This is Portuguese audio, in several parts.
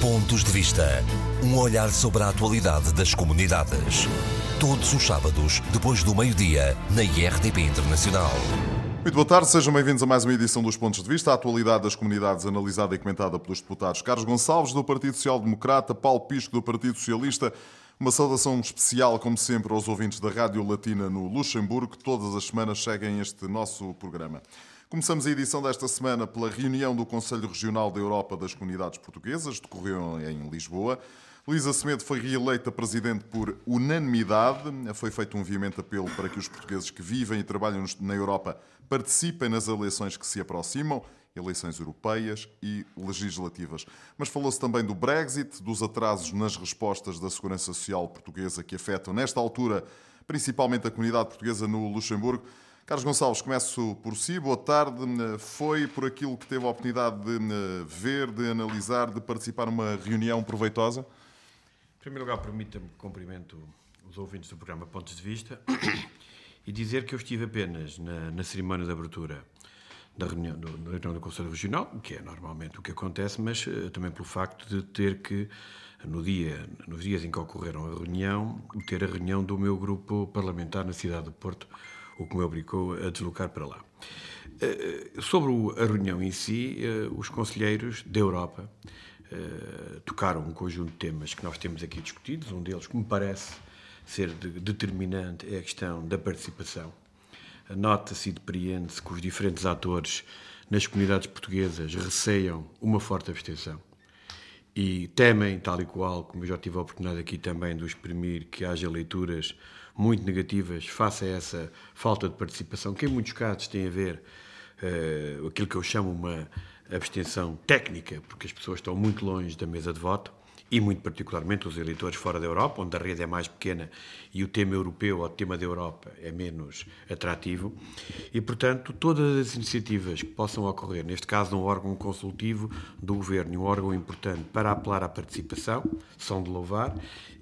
Pontos de Vista. Um olhar sobre a atualidade das comunidades. Todos os sábados, depois do meio-dia, na IRTP Internacional. Muito boa tarde, sejam bem-vindos a mais uma edição dos Pontos de Vista, a atualidade das comunidades analisada e comentada pelos deputados Carlos Gonçalves, do Partido Social Democrata, Paulo Pisco, do Partido Socialista. Uma saudação especial, como sempre, aos ouvintes da Rádio Latina no Luxemburgo, que todas as semanas seguem este nosso programa. Começamos a edição desta semana pela reunião do Conselho Regional da Europa das Comunidades Portuguesas, decorreu em Lisboa. Luísa Semedo foi reeleita presidente por unanimidade. Foi feito um veemente apelo para que os portugueses que vivem e trabalham na Europa participem nas eleições que se aproximam, eleições europeias e legislativas. Mas falou-se também do Brexit, dos atrasos nas respostas da Segurança Social portuguesa que afetam, nesta altura, principalmente a comunidade portuguesa no Luxemburgo. Carlos Gonçalves, começo por si. Boa tarde. Foi por aquilo que teve a oportunidade de ver, de analisar, de participar numa reunião proveitosa? Em primeiro lugar, permita-me cumprimento os ouvintes do programa Pontos de Vista e dizer que eu estive apenas na, na cerimónia de abertura da reunião do, da reunião do Conselho Regional, que é normalmente o que acontece, mas uh, também pelo facto de ter que, no dia, nos dias em que ocorreram a reunião, ter a reunião do meu grupo parlamentar na cidade de Porto, o que me obrigou a deslocar para lá. Eh, sobre a reunião em si, eh, os conselheiros da Europa eh, tocaram um conjunto de temas que nós temos aqui discutidos. Um deles, que me parece ser determinante, é a questão da participação. Nota-se e depreende-se que os diferentes atores nas comunidades portuguesas receiam uma forte abstenção e temem, tal e qual, como eu já tive a oportunidade aqui também de exprimir, que haja leituras muito negativas face a essa falta de participação, que em muitos casos tem a ver uh, aquilo que eu chamo uma abstenção técnica, porque as pessoas estão muito longe da mesa de voto, e muito particularmente os eleitores fora da Europa, onde a rede é mais pequena e o tema europeu ou o tema da Europa é menos atrativo. E, portanto, todas as iniciativas que possam ocorrer, neste caso um órgão consultivo do Governo, um órgão importante para apelar à participação, são de louvar,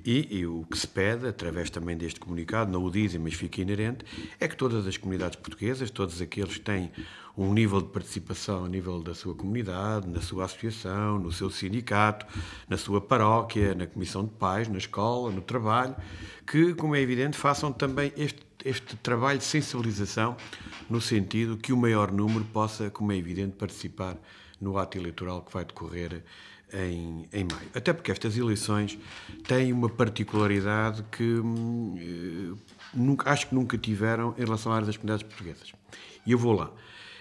e, e, o que se pede, através também deste comunicado, não o dizem, mas fica inerente, é que todas as comunidades portuguesas, todos aqueles que têm um nível de participação a nível da sua comunidade, na sua associação, no seu sindicato, na sua paróquia, na comissão de pais, na escola, no trabalho, que, como é evidente, façam também este, este trabalho de sensibilização no sentido que o maior número possa, como é evidente, participar no ato eleitoral que vai decorrer em, em maio. Até porque estas eleições têm uma particularidade que hum, nunca, acho que nunca tiveram em relação à área das comunidades portuguesas. E eu vou lá.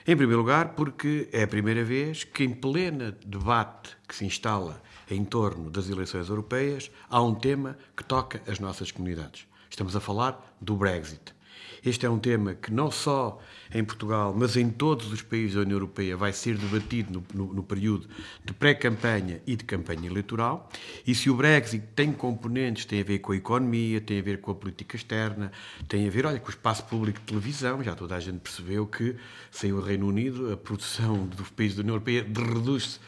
Em primeiro lugar, porque é a primeira vez que, em pleno debate que se instala em torno das eleições europeias, há um tema que toca as nossas comunidades. Estamos a falar do Brexit. Este é um tema que não só em Portugal, mas em todos os países da União Europeia vai ser debatido no, no, no período de pré-campanha e de campanha eleitoral. E se o Brexit tem componentes, tem a ver com a economia, tem a ver com a política externa, tem a ver, olha, com o espaço público de televisão, já toda a gente percebeu que sem o Reino Unido a produção dos países da União Europeia reduz-se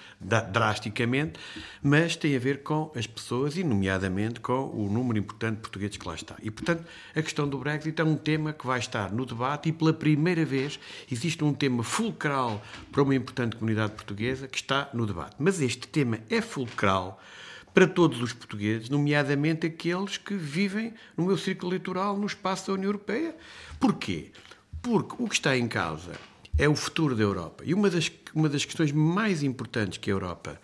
drasticamente, mas tem a ver com as pessoas e, nomeadamente, com o número importante de portugueses que lá está. E, portanto, a questão do Brexit é um tema que vai estar no debate e, pela primeira vez, existe um tema fulcral para uma importante comunidade portuguesa que está no debate. Mas este tema é fulcral para todos os portugueses, nomeadamente aqueles que vivem no meu círculo eleitoral no espaço da União Europeia. Porquê? Porque o que está em causa é o futuro da Europa. E uma das, uma das questões mais importantes que a Europa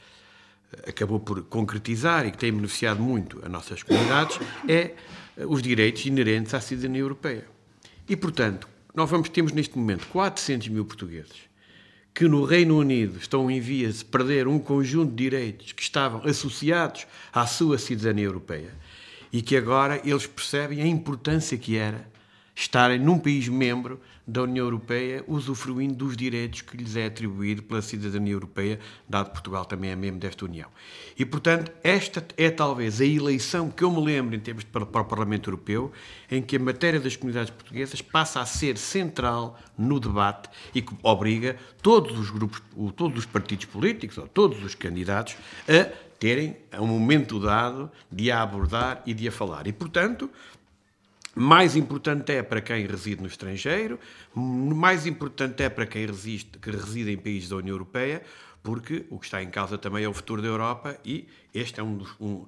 eh, acabou por concretizar e que tem beneficiado muito as nossas comunidades é eh, os direitos inerentes à cidadania europeia. E, portanto, nós vamos, temos neste momento 400 mil portugueses que no Reino Unido estão em vias de perder um conjunto de direitos que estavam associados à sua cidadania europeia e que agora eles percebem a importância que era estarem num país membro da União Europeia usufruindo dos direitos que lhes é atribuído pela cidadania europeia, dado que Portugal também é membro desta União. E, portanto, esta é talvez a eleição que eu me lembro em termos de, para, para o Parlamento Europeu, em que a matéria das comunidades portuguesas passa a ser central no debate e que obriga todos os grupos, todos os partidos políticos, ou todos os candidatos, a terem um momento dado de a abordar e de a falar. E, portanto, mais importante é para quem reside no estrangeiro, mais importante é para quem resiste, que reside em países da União Europeia, porque o que está em causa também é o futuro da Europa e este é um dos. Um,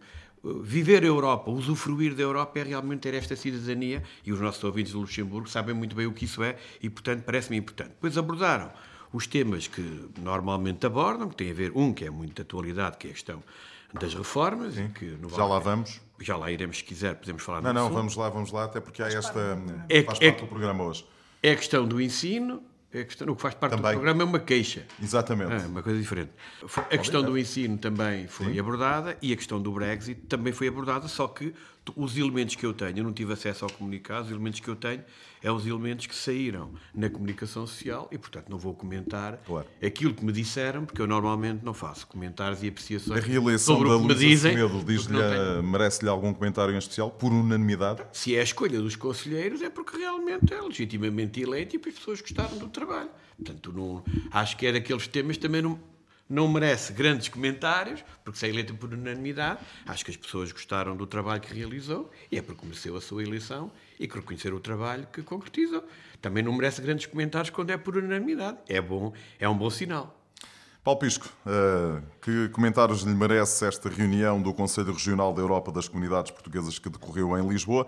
viver a Europa, usufruir da Europa é realmente ter esta cidadania e os nossos ouvintes do Luxemburgo sabem muito bem o que isso é e, portanto, parece-me importante. Depois abordaram os temas que normalmente abordam, que tem a ver, um que é muito de atualidade, que é a questão das reformas. Sim, que no já lá vamos. Já lá iremos, se quiser, podemos falar Não, não, assunto. vamos lá, vamos lá, até porque há esta. É, faz é, parte do programa hoje. É a questão do ensino, é a questão, o que faz parte também. do programa é uma queixa. Exatamente. É uma coisa diferente. A questão do ensino também foi Sim. abordada e a questão do Brexit também foi abordada, só que os elementos que eu tenho, eu não tive acesso ao comunicado, os elementos que eu tenho é os elementos que saíram na comunicação social e, portanto, não vou comentar claro. aquilo que me disseram, porque eu normalmente não faço comentários e apreciações a reeleição sobre o que me dizem. Diz-lhe, merece-lhe algum comentário em especial, por unanimidade? Se é a escolha dos conselheiros, é porque realmente é legitimamente eleito e as pessoas gostaram do trabalho. Portanto, não, acho que é daqueles temas também não não merece grandes comentários, porque se é eleito por unanimidade, acho que as pessoas gostaram do trabalho que realizou e é porque mereceu a sua eleição e que reconheceram o trabalho que concretizou. Também não merece grandes comentários quando é por unanimidade. É bom, é um bom sinal. Paulo Pisco, uh, que comentários lhe merece esta reunião do Conselho Regional da Europa das Comunidades Portuguesas que decorreu em Lisboa?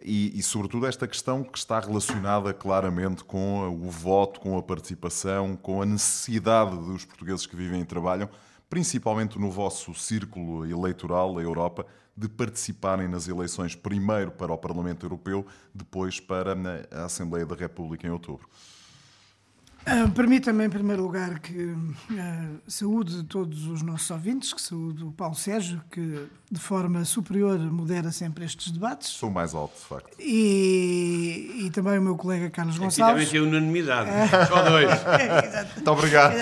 E, e, sobretudo, esta questão que está relacionada claramente com o voto, com a participação, com a necessidade dos portugueses que vivem e trabalham, principalmente no vosso círculo eleitoral, a Europa, de participarem nas eleições primeiro para o Parlamento Europeu, depois para a Assembleia da República em outubro. Uh, Permita-me, em primeiro lugar, que uh, saúde todos os nossos ouvintes, que saúde o Paulo Sérgio, que de forma superior modera sempre estes debates. Sou mais alto, de facto. E, e também o meu colega Carlos Gonçalves. Aqui também tem unanimidade, é. só dois. Muito obrigado.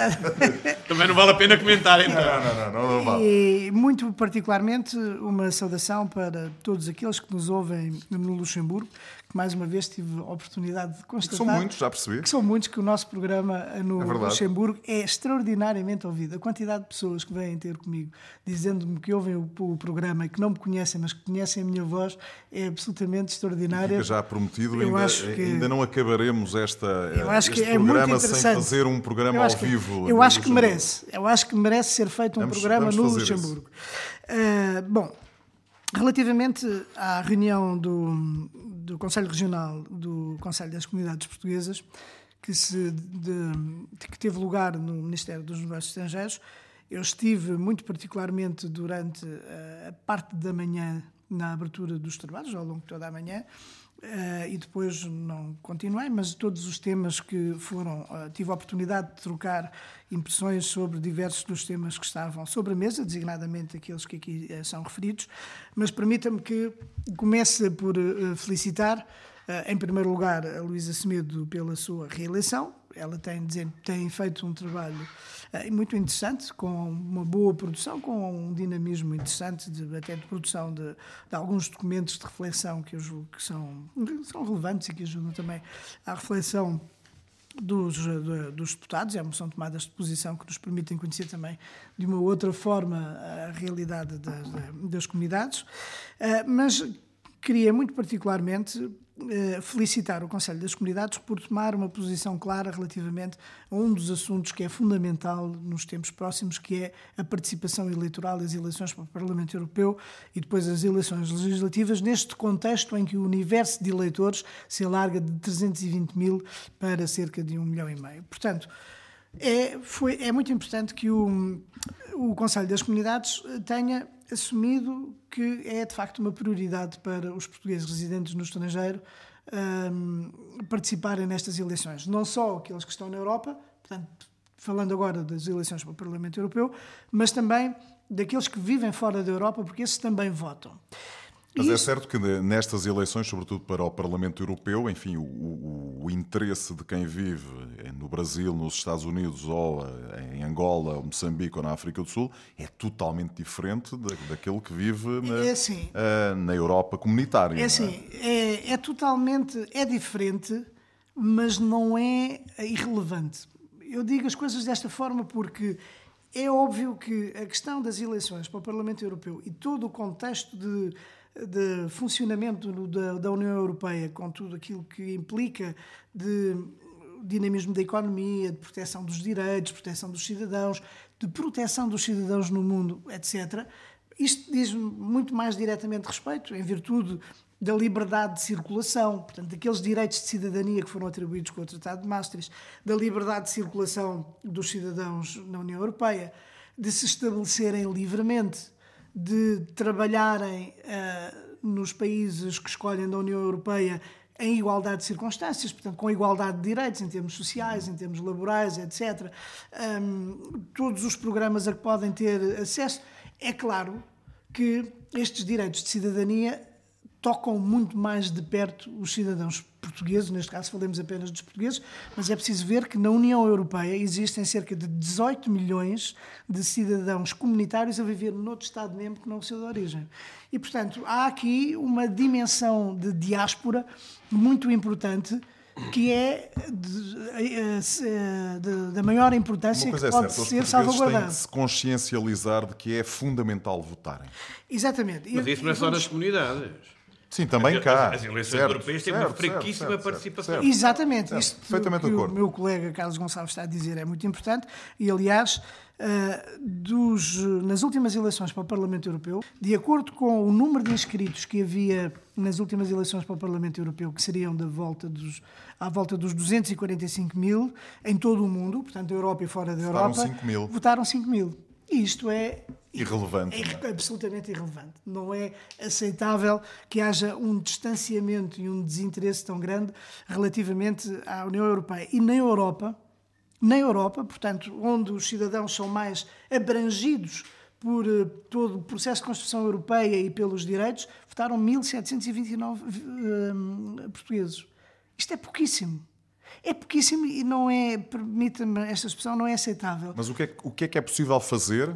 também não vale a pena comentar, então. Não, não, não, não, não vale. E muito particularmente uma saudação para todos aqueles que nos ouvem no Luxemburgo, mais uma vez tive a oportunidade de constatar. Que são muitos, já percebi. Que são muitos, que o nosso programa no é Luxemburgo é extraordinariamente ouvido. A quantidade de pessoas que vêm ter comigo dizendo-me que ouvem o, o, programa e que não me conhecem, mas que conhecem a minha voz, é absolutamente extraordinária. Já prometido, eu ainda, que, ainda não acabaremos esta, eu acho este que programa é sem fazer um programa ao vivo. Eu acho que merece. Eu acho que merece ser feito um vamos, programa vamos no Luxemburgo. Uh, bom, Relativamente à reunião do, do Conselho Regional do Conselho das Comunidades Portuguesas, que, se de, que teve lugar no Ministério dos Negócios Estrangeiros, eu estive muito particularmente durante a parte da manhã na abertura dos trabalhos, ao longo de toda a manhã, Uh, e depois não continuei, mas todos os temas que foram. Uh, tive a oportunidade de trocar impressões sobre diversos dos temas que estavam sobre a mesa, designadamente aqueles que aqui uh, são referidos. Mas permita-me que comece por felicitar, em primeiro lugar, a Luísa Semedo pela sua reeleição. Ela tem, tem feito um trabalho muito interessante, com uma boa produção, com um dinamismo interessante, de, até de produção de, de, alguns documentos de reflexão que eu julgo que são, são relevantes e que ajudam também à reflexão dos, dos deputados, é são tomadas de posição que nos permitem conhecer também de uma outra forma a realidade das, das comunidades, eh, mas queria muito particularmente eh, felicitar o Conselho das Comunidades por tomar uma posição clara relativamente a um dos assuntos que é fundamental nos tempos próximos, que é a participação eleitoral das eleições para o Parlamento Europeu e depois as eleições legislativas, neste contexto em que o universo de eleitores se alarga de 320 mil para cerca de um milhão e meio. Portanto, é, foi, é muito importante que o, o Conselho das Comunidades tenha assumido que é de facto uma prioridade para os portugueses residentes no estrangeiro um, participarem nestas eleições. Não só aqueles que estão na Europa, portanto, falando agora das eleições para o Parlamento Europeu, mas também daqueles que vivem fora da Europa, porque esses também votam. Mas é certo que nestas eleições, sobretudo para o Parlamento Europeu, enfim, o, o, o, interesse de quem vive no Brasil, nos Estados Unidos, ou eh, em Angola, ou Moçambique ou na África do Sul é totalmente diferente daquele que vive na, é assim, uh, na Europa comunitária. É, é? assim, é, é totalmente é diferente, mas não é irrelevante. Eu digo as coisas desta forma porque é óbvio que a questão das eleições para o Parlamento Europeu e todo o contexto de de funcionamento da, da União Europeia, com tudo aquilo que implica de dinamismo da economia, de proteção dos direitos, proteção dos cidadãos, de proteção dos cidadãos no mundo, etc., isto diz muito mais diretamente respeito, em virtude da liberdade de circulação, portanto, daqueles direitos de cidadania que foram atribuídos com o Tratado de Maastricht, da liberdade de circulação dos cidadãos na União Europeia, de se estabelecerem livremente, de trabalharem uh, nos países que escolhem da União Europeia em igualdade de circunstâncias, portanto, com igualdade de direitos em termos sociais, em termos laborais, etc. Um, todos os programas a que podem ter acesso. É claro que estes direitos de cidadania tocam muito mais de perto os cidadãos portugueses, neste caso falamos apenas dos portugueses, mas é preciso ver que na União Europeia existem cerca de 18 milhões de cidadãos comunitários a viver noutro Estado-membro que não o seu de origem. E, portanto, há aqui uma dimensão de diáspora muito importante que é da maior importância que é pode certa, ser salvaguardada. Têm de se consciencializar de que é fundamental votarem. Exatamente. Mas isso não é só nas comunidades. Sim, também cá. As, eleições certo, europeias têm certo, uma fraquíssima certo, participação. Exatamente. Certo, Isto perfeitamente que o meu colega Carlos Gonçalves está a dizer é muito importante. E, aliás, uh, dos, nas últimas eleições para o Parlamento Europeu, de acordo com o número de inscritos que havia nas últimas eleições para o Parlamento Europeu, que seriam da volta dos, à volta dos 245 mil em todo o mundo, portanto, da Europa e fora da Europa, votaram 5 mil. Votaram 5 mil. Isto é irrelevante. É, é absolutamente irrelevante. Não é aceitável que haja um distanciamento e um desinteresse tão grande relativamente à União Europeia. E na Europa, na Europa, portanto, onde os cidadãos são mais abrangidos por uh, todo o processo de construção europeia e pelos direitos, votaram 1.729 uh, portugueses. Isto é pouquíssimo. É pouquíssimo e não é, permita-me esta expressão, não é aceitável. Mas o que é, o que, é que é possível fazer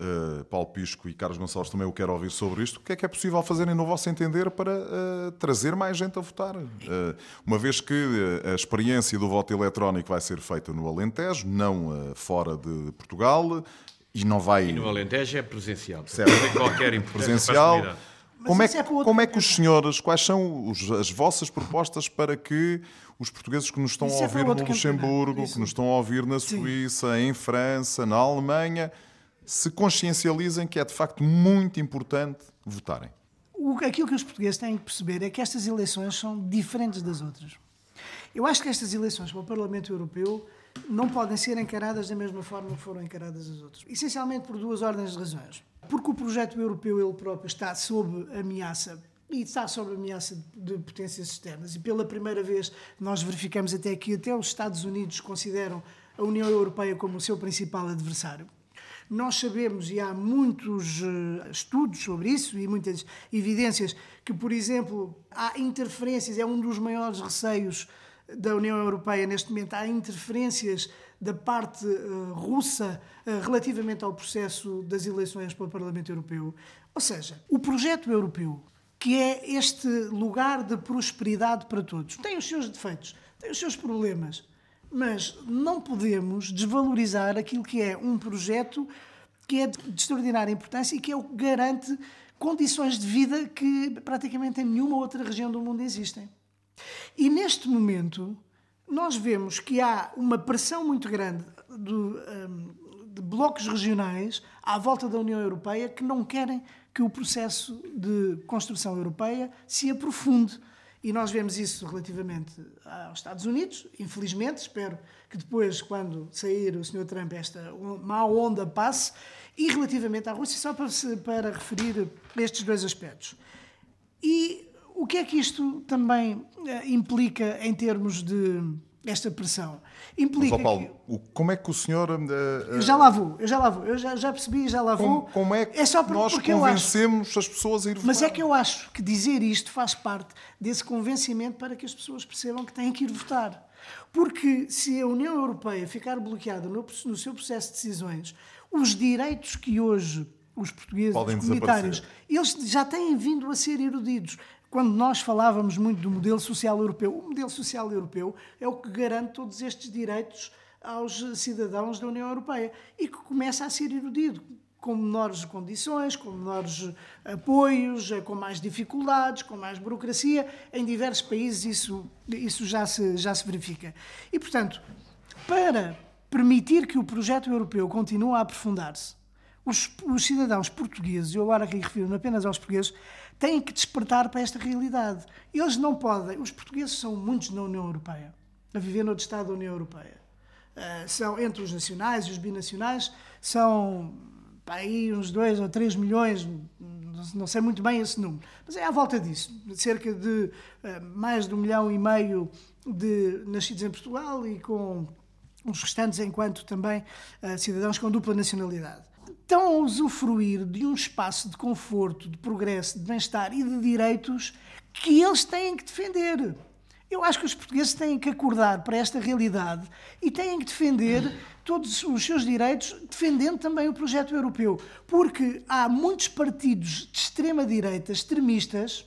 Uh, Paulo Pisco e Carlos Gonçalves também o quero ouvir sobre isto. O que é que é possível fazer, no vosso entender, para uh, trazer mais gente a votar? Uh, uma vez que a experiência do voto eletrónico vai ser feita no Alentejo, não fora de Portugal, e não vai. E no Alentejo é presencial. Certo. Tem qualquer presencial. Como é, que, é como é que os senhores, quais são os, as vossas propostas para que os portugueses que nos estão isso a é ouvir é no Luxemburgo, que nos estão a ouvir na Suíça, Sim. em França, na Alemanha, se consciencializem que é de facto muito importante votarem. O, aquilo que os portugueses têm que perceber é que estas eleições são diferentes das outras. Eu acho que estas eleições para o Parlamento Europeu não podem ser encaradas da mesma forma que foram encaradas as outras. Essencialmente por duas ordens de razões. Porque o projeto europeu ele próprio está sob ameaça e está sob ameaça de potências externas. E pela primeira vez nós verificamos até que até os Estados Unidos consideram a União Europeia como o seu principal adversário. Nós sabemos, e há muitos uh, estudos sobre isso e muitas evidências, que, por exemplo, há interferências, é um dos maiores receios da União Europeia neste momento, há interferências da parte uh, russa uh, relativamente ao processo das eleições para o Parlamento Europeu. Ou seja, o projeto europeu, que é este lugar de prosperidade para todos, tem os seus defeitos, tem os seus problemas, mas não podemos desvalorizar aquilo que é um projeto que é de extraordinária importância e que é o que garante condições de vida que praticamente em nenhuma outra região do mundo existem. E neste momento, nós vemos que há uma pressão muito grande de, um, de blocos regionais à volta da União Europeia que não querem que o processo de construção europeia se aprofunde e nós vemos isso relativamente aos Estados Unidos, infelizmente. Espero que depois, quando sair o Sr. Trump, esta má onda passe. E relativamente à Rússia, só para, para referir estes dois aspectos. E o que é que isto também eh, implica em termos de esta pressão. Implica Mas, Paulo, que... como é que o senhor... Uh, eu já lá vou, eu já lá vou, eu já, já percebi, já lá vou. Como, como é que é só por, nós convencemos acho... as pessoas a ir votar? Mas é que eu acho que dizer isto faz parte desse convencimento para que as pessoas percebam que têm que ir votar. Porque se a União Europeia ficar bloqueada no, no seu processo de decisões, os direitos que hoje os portugueses, Podem os comunitários, eles já têm vindo a ser erudidos quando nós falávamos muito do modelo social europeu, o modelo social europeu é o que garante todos estes direitos aos cidadãos da União Europeia e que começa a ser erudido com menores condições, com menores apoios, com mais dificuldades, com mais burocracia. Em diversos países isso, isso já, se, já se verifica. E, portanto, para permitir que o projeto europeu continue a aprofundar-se, os, os, cidadãos portugueses, eu agora aqui refiro-me apenas aos portugueses, têm que despertar para esta realidade. Eles não podem, os portugueses são muitos na União Europeia, a viver no Estado da União Europeia. Uh, são entre os nacionais e os binacionais, são aí uns 2 ou 3 milhões, não sei muito bem esse número, mas é à volta disso, cerca de uh, mais de um milhão e meio de nascidos em Portugal e com os restantes enquanto também uh, cidadãos com dupla nacionalidade. Estão a usufruir de um espaço de conforto, de progresso, de bem-estar e de direitos que eles têm que defender. Eu acho que os portugueses têm que acordar para esta realidade e têm que defender todos os seus direitos, defendendo também o projeto europeu. Porque há muitos partidos de extrema-direita, extremistas,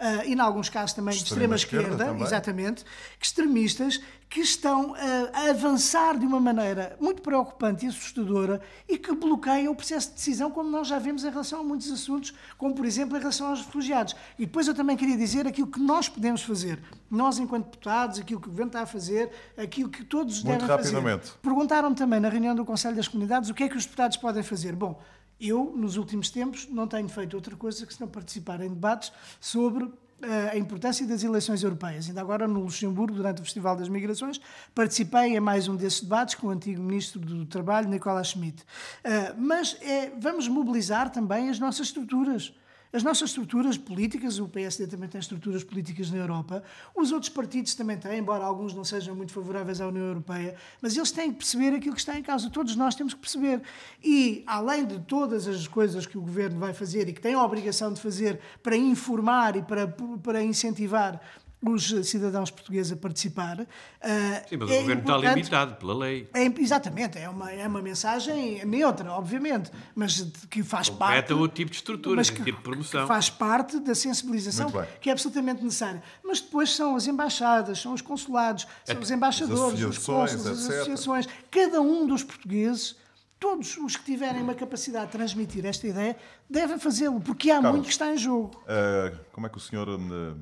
uh, e, em alguns casos, também de extrema, esquerda, esquerda exatamente, extremistas que estão a, avançar de uma maneira muito preocupante e assustadora e que bloqueiam o processo de decisão, como nós já vemos em relação a muitos assuntos, como, por exemplo, em relação aos refugiados. E depois eu também queria dizer aquilo que nós podemos fazer, nós, enquanto deputados, aquilo que o governo está a fazer, aquilo que todos muito devem fazer. Perguntaram-me também na reunião do Conselho das Comunidades o que é que os deputados podem fazer. Bom, eu, nos últimos tempos, não tenho feito outra coisa que se não participar em debates sobre eh, a importância das eleições europeias. Ainda agora, no Luxemburgo, durante o Festival das Migrações, participei em mais um desses debates com o antigo Ministro do Trabalho, Nicolas Schmidt. Eh, mas é, vamos mobilizar também as nossas estruturas. As nossas estruturas políticas, o PSD também tem estruturas políticas na Europa, os outros partidos também têm, embora alguns não sejam muito favoráveis à União Europeia, mas eles têm que perceber aquilo que está em causa. Todos nós temos que perceber. E, além de todas as coisas que o governo vai fazer e que tem a obrigação de fazer para informar e para, para incentivar os cidadãos portugueses a participar. Ah, Sim, mas é o governo está limitado pela lei. É, exatamente, é uma, é uma mensagem neutra, obviamente, mas que faz Completa parte. o tipo de estrutura, mas que, tipo de promoção. Que faz parte da sensibilização que é absolutamente necessária. Mas depois são as embaixadas, são os consulados, são os embaixadores, os cônsules, as associações. Cada um dos portugueses todos os que tiverem uma capacidade de transmitir esta ideia devem fazê-lo, porque há Carlos, muito que está em jogo. Uh, como é que o senhor uh,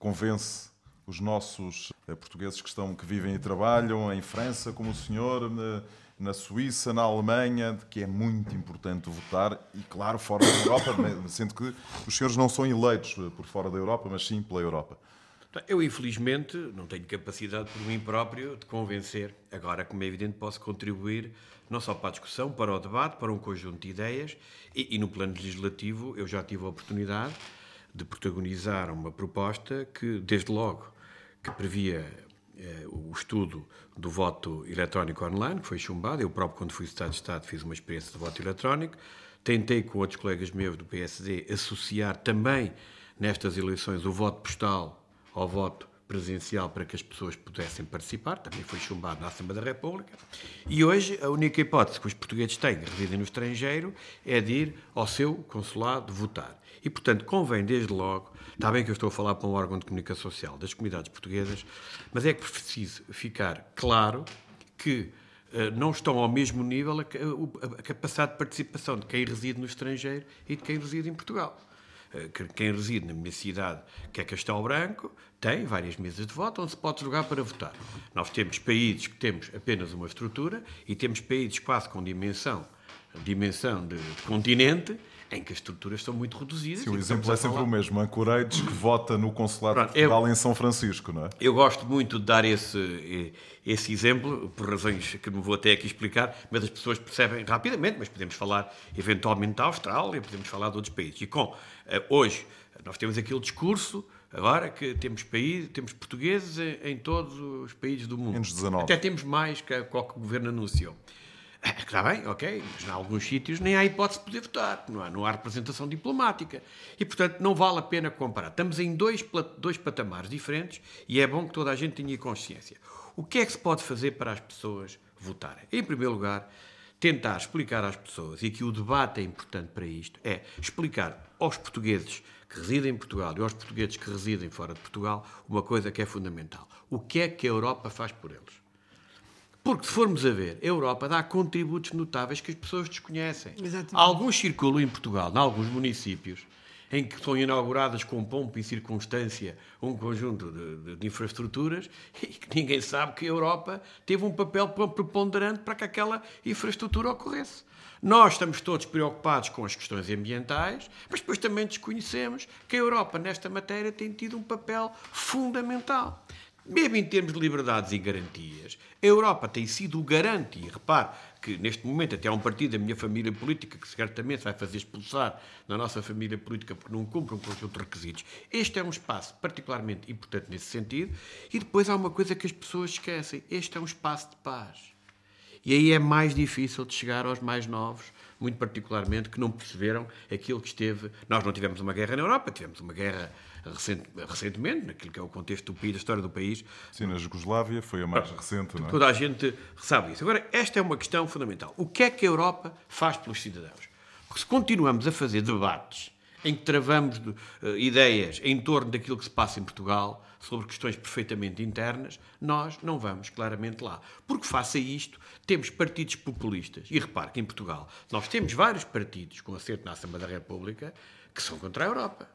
convence os nossos eh, portugueses que, estão, que vivem e trabalham em França, como o senhor, na, na Suíça, na Alemanha, de que é muito importante votar e, claro, fora da Europa, sendo que os senhores não são eleitos eh, por fora da Europa, mas sim pela Europa. Eu, infelizmente, não tenho capacidade por mim próprio de convencer. Agora, como é evidente, posso contribuir não só para a discussão, para o debate, para um conjunto de ideias e, e no plano legislativo eu já tive a oportunidade de protagonizar uma proposta que, desde logo, que previa eh, o estudo do voto eletrónico online, que foi chumbado. Eu próprio, quando fui Estado de Estado, fiz uma experiência de voto eletrónico. Tentei, com outros colegas meus do PSD, associar também nestas eleições o voto postal ao voto presencial para que as pessoas pudessem participar, também foi chumbado na Assembleia da República. E hoje a única hipótese que os portugueses têm, residem no estrangeiro, é de ir ao seu consulado votar. E, portanto, convém desde logo, está bem que eu estou a falar para um órgão de comunicação social das comunidades portuguesas, mas é que preciso ficar claro que uh, não estão ao mesmo nível a, capacidade de participação de quem reside no estrangeiro e de quem reside em Portugal eh, quem reside na minha cidade, que é Castelo Branco, tem várias mesas de voto onde se pode jogar para votar. Nós temos países que temos apenas uma estrutura e temos países quase com dimensão, dimensão de continente em que as estruturas são muito reduzidas. Sim, o exemplo é sempre falar... o mesmo. Ancoreiros que vota no Consulado Pronto, de Portugal eu, em São Francisco, não é? Eu gosto muito de dar esse, esse exemplo, por razões que não vou até aqui explicar, mas as pessoas percebem rapidamente, mas podemos falar eventualmente da Austrália, podemos falar de outros países. E com, eh, hoje, nós temos aquele discurso agora que temos país, temos portugueses em, em todos os países do mundo. Menos 19. Até temos mais que qualquer governo anunciou. Está bem, ok, mas em alguns sítios nem há hipótese de poder votar, não há, não há representação diplomática. E, portanto, não vale a pena comparar. Estamos em dois, dois patamares diferentes e é bom que toda a gente tenha consciência. O que é que se pode fazer para as pessoas votarem? Em primeiro lugar, tentar explicar às pessoas, e que o debate é importante para isto, é explicar aos portugueses que residem em Portugal e aos portugueses que residem fora de Portugal uma coisa que é fundamental. O que é que a Europa faz por eles? Porque se formos a ver, a Europa dá contributos notáveis que as pessoas desconhecem. Exatamente. Alguns circulam em Portugal, em alguns municípios, em que são inauguradas com pompa e circunstância um conjunto de, de, de, infraestruturas e que ninguém sabe que a Europa teve um papel preponderante para que aquela infraestrutura ocorresse. Nós estamos todos preocupados com as questões ambientais, mas depois também desconhecemos que a Europa, nesta matéria, tem tido um papel fundamental. Mesmo em termos de liberdades e garantias, a Europa tem sido o garante, e repare que neste momento até há um partido da minha família política que certamente vai fazer expulsar na nossa família política porque não cumpre um conjunto de requisitos. Este é um espaço particularmente importante nesse sentido. E depois há uma coisa que as pessoas esquecem: este é um espaço de paz. E aí é mais difícil de chegar aos mais novos, muito particularmente, que não perceberam aquilo que esteve. Nós não tivemos uma guerra na Europa, tivemos uma guerra recente, recentemente, naquilo que é o contexto do país, da história do país. Sim, na Jugoslávia foi a mais recente, não é? Toda a gente sabe isso. Agora, esta é uma questão fundamental. O que é que a Europa faz pelos cidadãos? Porque se continuamos a fazer debates em que travamos de, uh, ideias em torno daquilo que se passa em Portugal, sobre questões perfeitamente internas, nós não vamos claramente lá. Porque, face a isto, temos partidos populistas. E repare que em Portugal nós temos vários partidos com assento na Assembleia da República que são contra a Europa.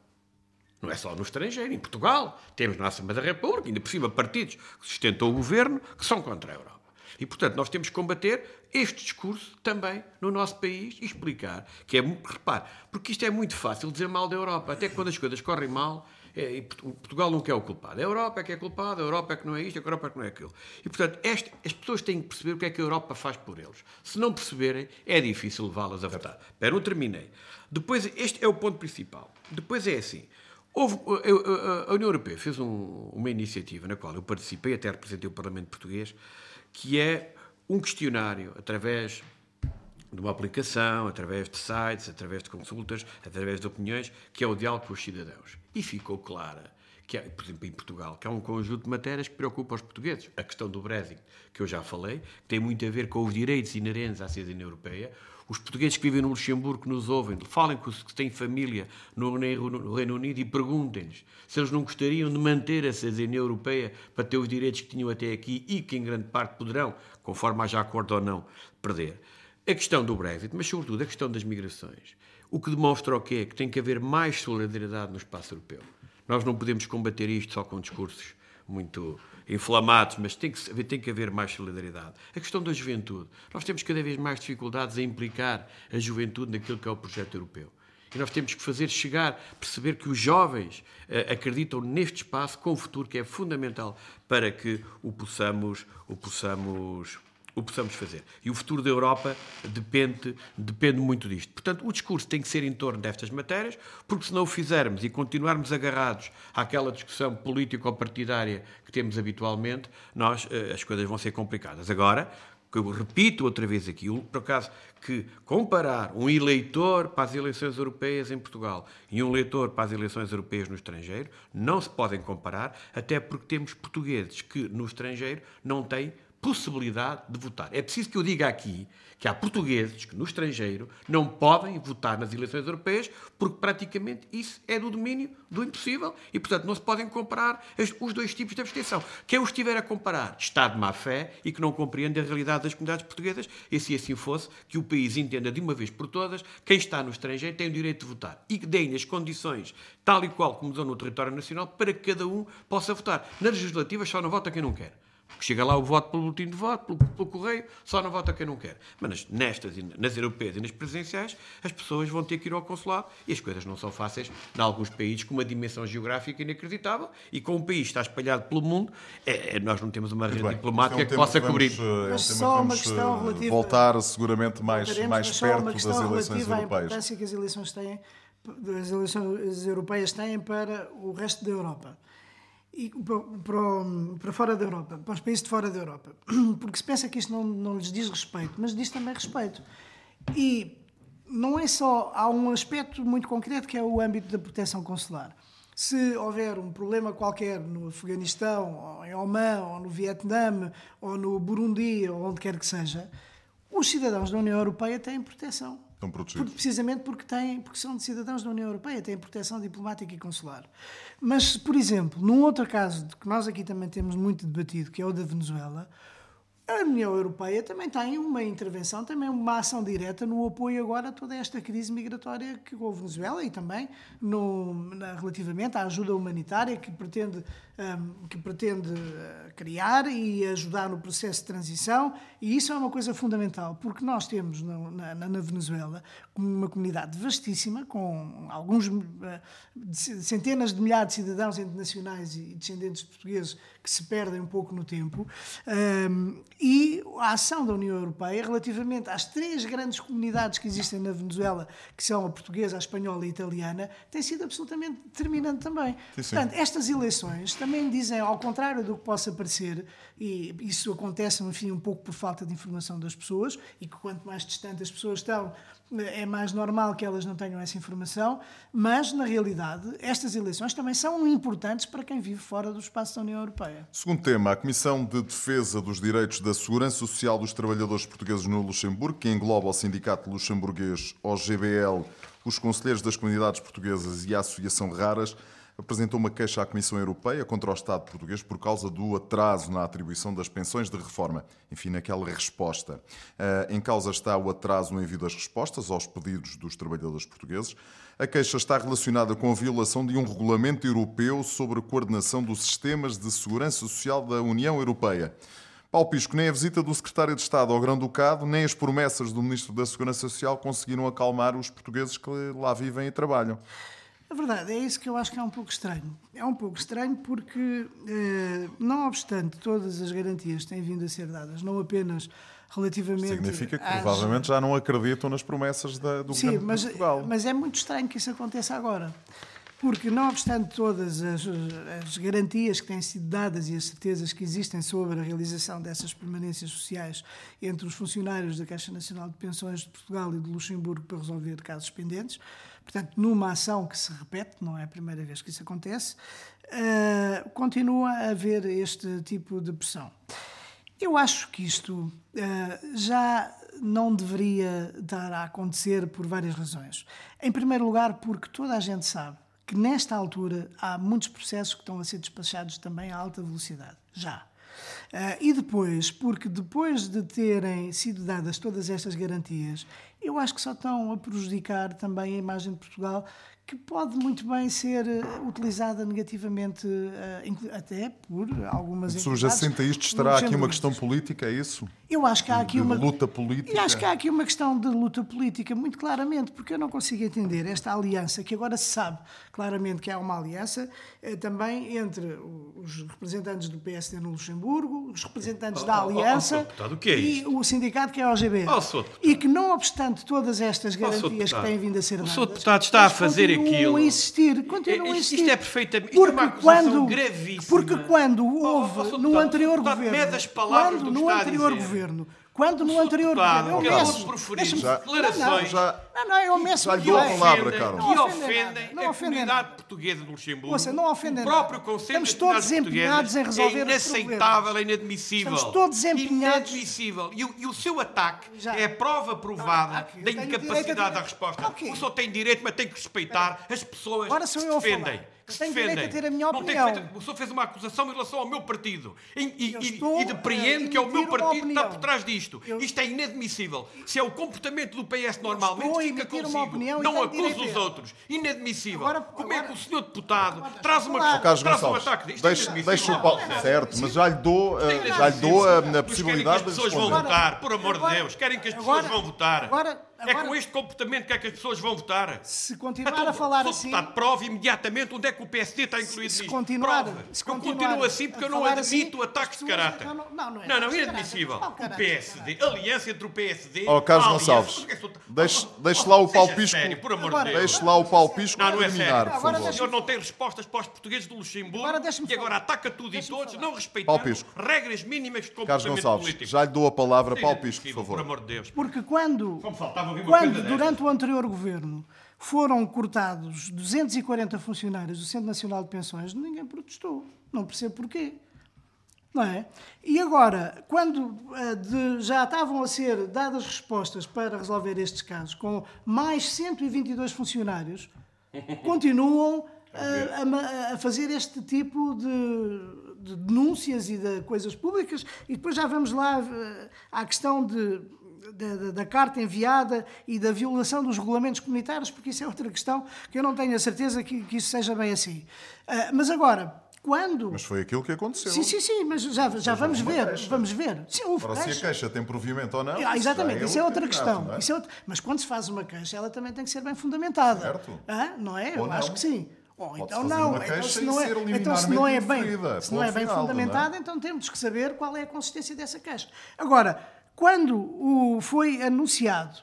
Não é só no estrangeiro, em Portugal. Temos na Assembleia da República, ainda por cima, partidos que sustentam o governo que são contra a Europa. E, portanto, nós temos que combater este discurso também no nosso país e explicar que é, repare, porque isto é muito fácil dizer mal da Europa, até quando as coisas correm mal, é, Portugal não quer o culpado. A Europa é que é culpada, a Europa é que não é isto, a Europa é que não é aquilo. E, portanto, este, as pessoas têm que perceber o que é que a Europa faz por eles. Se não perceberem, é difícil levá-las a votar. Espera, não terminei. Depois, este é o ponto principal. Depois é assim, Houve, a, União Europeia fez um, uma iniciativa na qual eu participei, até representei o Parlamento Português, que é um questionário através de uma aplicação, através de sites, através de consultas, através de opiniões, que é o diálogo com os cidadãos. E ficou clara que, por exemplo, em Portugal, que há um conjunto de matérias que preocupa os portugueses. A questão do Brexit, que eu já falei, que tem muito a ver com os direitos inerentes à cidadania europeia. Os portugueses que vivem no Luxemburgo, nos ouvem, falem com os que têm família no Reino Unido e perguntem-lhes se eles não gostariam de manter a cidadania europeia para ter os direitos que tinham até aqui e que, em grande parte, poderão, conforme haja acordo ou não, perder. A questão do Brexit, mas, sobretudo, a questão das migrações. O que demonstra o quê? Que tem que haver mais solidariedade no espaço europeu. Nós não podemos combater isto só com discursos muito inflamados, mas tem que, tem que haver mais solidariedade. A questão da juventude. Nós temos cada vez mais dificuldades em implicar a juventude naquilo que é o projeto europeu. E nós temos que fazer chegar, perceber que os jovens uh, acreditam neste espaço com o futuro que é fundamental para que o possamos, o possamos o possamos fazer. E o futuro da Europa depende, depende muito disto. Portanto, o discurso tem que ser em torno destas matérias, porque se não o fizermos e continuarmos agarrados àquela discussão político-partidária que temos habitualmente, nós, eh, as coisas vão ser complicadas. Agora, eu repito outra vez aqui, por acaso, que comparar um eleitor para as eleições europeias em Portugal e um eleitor para as eleições europeias no estrangeiro não se podem comparar, até porque temos portugueses que no estrangeiro não têm possibilidade de votar. É preciso que eu diga aqui que há portugueses que no estrangeiro não podem votar nas eleições europeias porque praticamente isso é do domínio do impossível e, portanto, não se podem comparar os dois tipos de abstenção. Quem os estiver a comparar está de má fé e que não compreende a realidade das comunidades portuguesas e, se assim fosse, que o país entenda de uma vez por todas quem está no estrangeiro tem o direito de votar e que deem as condições, tal e qual como dão no território nacional, para que cada um possa votar. Nas legislativas só não vota quem não quer. Chega lá o voto pelo boletim de voto, pelo, pelo, correio, só não vota quem não quer. Mas nestas, nas europeias e nas presidenciais, as pessoas vão ter que ir ao consulado e as coisas não são fáceis em alguns países com uma dimensão geográfica inacreditável e com um país que está espalhado pelo mundo, é, é nós não temos uma rede bem, diplomática é um que possa que cobrir. Eh, é um só uma questão eh, relativa, voltar seguramente mais, mais perto das eleições europeias. A importância que as eleições têm, as eleições europeias têm para o resto da Europa e para, fora da Europa, para os países de fora da Europa. Porque se pensa que isto não, não lhes diz respeito, mas diz também respeito. E não é só. Há um aspecto muito concreto que é o âmbito da proteção consular. Se houver um problema qualquer no Afeganistão, ou em Oman, ou no Vietnã, ou no Burundi, ou onde quer que seja, os cidadãos da União Europeia têm proteção. Estão protegidos. precisamente porque, têm, porque são cidadãos da União Europeia, têm proteção diplomática e consular. Mas, por exemplo, num outro caso que nós aqui também temos muito debatido, que é o da Venezuela, A União Europeia também tem uma intervenção, também uma ação direta no apoio agora a toda esta crise migratória que houve na Venezuela e também no, na, relativamente à ajuda humanitária que pretende, que pretende uh, criar e ajudar no processo de transição. E isso é uma coisa fundamental, porque nós temos no, na, na, Venezuela uma comunidade vastíssima, com alguns uh, centenas de milhares de cidadãos internacionais e descendentes de portugueses que se perdem um pouco no tempo. Um, e a ação da União Europeia relativamente às três grandes comunidades que existem na Venezuela, que são a portuguesa, a espanhola e a italiana, tem sido absolutamente determinante também. Sim, sim. Portanto, estas eleições também dizem, ao contrário do que possa parecer, e isso acontece, enfim, um pouco por falta de informação das pessoas, e que quanto mais distante as pessoas estão, é mais normal que elas não tenham essa informação, mas, na realidade, estas eleições também são importantes para quem vive fora do espaço da União Europeia. Segundo tema, a Comissão de Defesa dos Direitos da Segurança Social dos Trabalhadores Portugueses no Luxemburgo, que engloba o Sindicato Luxemburguês, OGBL, os Conselheiros das Comunidades Portuguesas e a Associação Raras, apresentou uma queixa à Comissão Europeia contra o Estado português por causa do atraso na atribuição das pensões de reforma. Enfim, naquela resposta. Eh, em causa está o atraso no envio das respostas aos pedidos dos trabalhadores portugueses. A queixa está relacionada com a violação de um regulamento europeu sobre a coordenação dos sistemas de segurança social da União Europeia. Paulo Pisco, nem a visita do secretário de Estado ao Grão-Ducado, nem as promessas do Ministro da Segurança Social conseguiram acalmar os portugueses que lá vivem e trabalham. A verdade é isso que eu acho que é um pouco estranho. É um pouco estranho porque, eh, não obstante todas as garantias que têm vindo a ser dadas, não apenas relativamente. Significa que às... provavelmente já não acreditam nas promessas da, do Sim, governo mas, de Portugal. mas é muito estranho que isso aconteça agora. Porque, não obstante todas as, as, garantias que têm sido dadas e as certezas que existem sobre a realização dessas permanências sociais entre os funcionários da Caixa Nacional de Pensões de Portugal e de Luxemburgo para resolver casos pendentes, portanto, numa ação que se repete, não é a primeira vez que isso acontece, uh, continua a haver este tipo de pressão. Eu acho que isto uh, já não deveria estar a acontecer por várias razões. Em primeiro lugar, porque toda a gente sabe que nesta altura há muitos processos que estão a ser despachados também a alta velocidade, já. Uh, e depois, porque depois de terem sido dadas todas estas garantias, eu acho que só estão a prejudicar também a imagem de Portugal que pode muito bem ser eh, utilizada negativamente eh, até por algumas Subjacente a isto estará aqui uma questão política, é isso? Eu acho que há aqui de uma luta política. Eu acho que há aqui uma questão de luta política, muito claramente, porque eu não consigo entender esta aliança, que agora se sabe claramente que há uma aliança eh, também entre os representantes do PSD no Luxemburgo, os representantes oh, da oh, oh, aliança oh, oh, é e o sindicato que é a OGB. e que não obstante todas estas garantias que têm vindo a ser dadas, o deputado está a fazer continuam a insistir, continuam a insistir. Isto é perfeitamente porque é quando, gravíssima. Porque quando houve oh, oh, no anterior governo, quando no anterior governo quando no anterior governo. Eu meço. Já, declarações. Já, não, não, eu meço. Já lhe dou a palavra, Carlos. Que ofendem não a comunidade portuguesa de Luxemburgo. Ouça, não ofendem o próprio Conselho Estamos todos empenhados em resolver É inaceitável, é inadmissível. Estamos todos empenhados. Inadmissível. E, e o seu ataque já. é prova provada ah, da incapacidade da resposta. Okay. O senhor tem direito, mas tem que respeitar as pessoas que se defendem que se defendem. ter a minha opinião. o senhor fez uma acusação em relação ao meu partido e, e, e depreendo que é o meu partido que está por trás disto. Eu... Isto é inadmissível. Se é o comportamento do PS normalmente, consigo. Opinião não acusa os outros. Inadmissível. Agora, Como é que o senhor deputado agora, traz, uma, agora, traz Gonçalves, um ataque disto? Deixa, é deixa o Paulo. Certo, mas já lhe dou, uh, já lhe dou a, a possibilidade de. Querem que as pessoas vão votar, por amor de Deus. Querem que as pessoas vão votar. É com este comportamento que é que as pessoas vão votar. Se continuar então, a falar assim. Deputado, prove imediatamente onde é que o PSD está incluído se, se continuar, Prove. Se continuar eu continuo assim porque eu não admito assim, ataques de caráter. Não, não, não, é não, não inadmissível. O PSD, aliança entre o PSD. Oh, Carlos Gonçalves, deixe, deixe lá o Paulo Pisco. Sério, por amor de Deus. Deixe lá o Paulo Pisco. Não, não é sério. O senhor não tem respostas para os portugueses do Luxemburgo e agora ataca tudo e todos, não respeitando regras mínimas de comportamento Carlos Gonçalves, já lhe dou a palavra. Paulo Pisco, por favor. Por amor de Deus. Porque quando. Quando, durante o anterior governo foram cortados 240 funcionários do Centro Nacional de Pensões, ninguém protestou. Não percebo porquê. Não é? E agora, quando eh, de, já estavam a ser dadas respostas para resolver estes casos, com mais 122 funcionários, continuam a, a, a fazer este tipo de, de denúncias e de coisas públicas, e depois já vamos lá uh, à questão de, da, da, carta enviada e da violação dos regulamentos comunitários, porque isso é outra questão que eu não tenho a certeza que, que isso seja bem assim. Uh, mas agora, quando... Mas foi aquilo que aconteceu. Sim, sim, sim, mas já, já vamos ver, queixa. vamos ver. Sim, houve se a queixa tem provimento ou não... Ah, exatamente, isso é, outra questão. É? Isso é outra... Mas quando se faz uma queixa, ela também tem que ser bem fundamentada. Certo. Ah, não é? Ou eu não. acho que sim. Ou então não, então se não, é, então se não é bem, se não é bem fundamentada, é? então temos que saber qual é a consistência dessa queixa. Agora, quando o, foi anunciado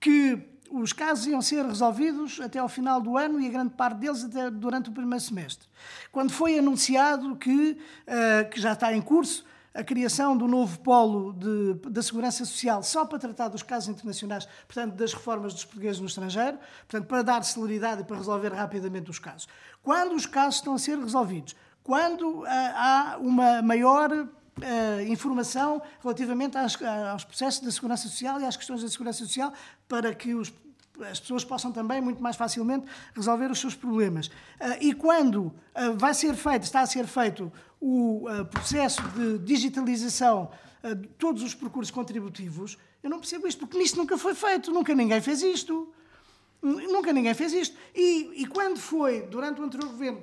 que os casos iam ser resolvidos até ao final do ano e a grande parte deles até durante o primeiro semestre. Quando foi anunciado que, uh, que já está em curso a criação do novo polo de, da segurança social só para tratar dos casos internacionais, portanto, das reformas dos portugueses no estrangeiro, portanto, para dar celeridade e para resolver rapidamente os casos. Quando os casos estão a ser resolvidos, quando uh, há uma maior uh, informação relativamente às, aos processos da segurança social e às questões da segurança social para que os, as pessoas possam também muito mais facilmente resolver os seus problemas. Uh, e quando uh, vai ser feito, está a ser feito o processo de digitalização de todos os percursos contributivos, eu não percebo isto, porque isto nunca foi feito, nunca ninguém fez isto. Nunca ninguém fez isto. E, e quando foi, durante o anterior governo,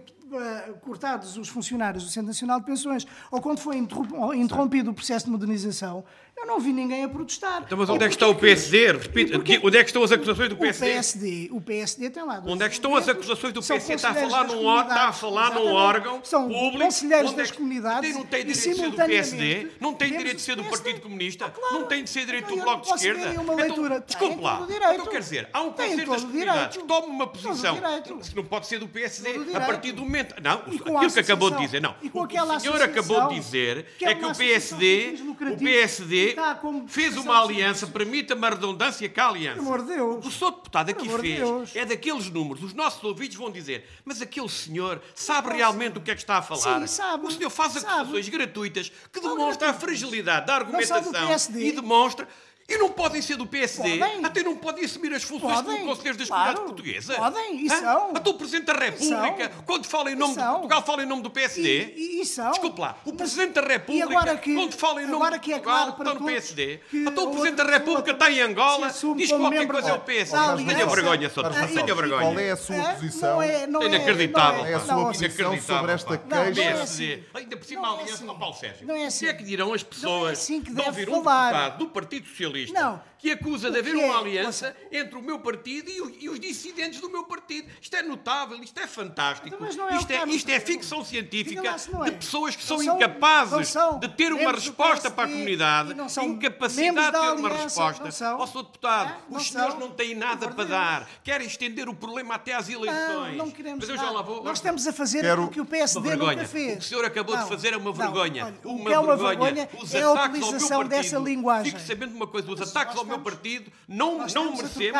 cortados os funcionários do Centro Nacional de Pensões ou quando foi interrompido o processo de modernização, eu não vi ninguém a protestar. Então, mas onde é que está o PSD? Repito, onde é que estão as acusações do PSD? O PSD, o PSD tem lá. Onde é que estão as acusações do PSD? Está a falar num, está a falar num órgão São público. conselheiros é das comunidades. Não tem direito de ser do PSD, não tem direito de ser do Partido Comunista, não tem de ser direito do Bloco de Esquerda. Uma leitura. Então, desculpe lá. Então quer dizer, há um Conselho das Comunidades que toma uma posição que não pode ser do PSD a partir do momento. Não, aquilo que acabou de dizer, não. O que o senhor acabou de dizer é que o PSD, o PSD fez fez uma aliança, permita-me a redundância que a aliança. Amor Deus. O que o senhor deputado aqui fez Deus. é daqueles números. Os nossos ouvidos vão dizer, mas aquele senhor sabe realmente o que é que está a falar. Sim, sabe. O senhor faz acusações gratuitas que demonstram a fragilidade da argumentação e demonstra e não podem ser do PSD. Podem. Até não podem assumir as funções podem. como conselheiros das claro. comunidades portuguesas. Podem, e são. Até o Presidente da República, quando fala em nome de Portugal, fala em nome do PSD. E, e, são. Desculpe lá, o Presidente da República, que, quando fala em nome de é Portugal, está no PSD. Até o Presidente da República está em Angola, diz qualquer coisa é o PSD. Tenha vergonha, Sr. Tenha vergonha. Qual é a sua é? posição? É, não é, inacreditável. É a sua posição sobre esta queixa? Assim. Ainda por cima a aliança assim. com Paulo Sérgio. Não é assim. O que é que dirão as pessoas de ouvir um deputado do Partido Socialista turista. Não, que acusa de haver uma aliança entre o meu partido e, o, e, os dissidentes do meu partido. Isto é notável, isto é fantástico. Então, é isto, é, isto é ficção científica de pessoas que são, incapazes de ter uma resposta para a comunidade, incapacidade de ter uma resposta. Ó, Sr. Deputado, é? os senhores não têm nada para dar. Querem estender o problema até às eleições. Não, não queremos Mas eu já lá vou. Nós estamos a fazer Quero... o que o PSD nunca fez. O que o senhor acabou não, de fazer é uma vergonha. Olha, uma, é uma vergonha. Os é a utilização dessa linguagem. Fique sabendo uma coisa, os ataques ao meu partido não, não merecemos.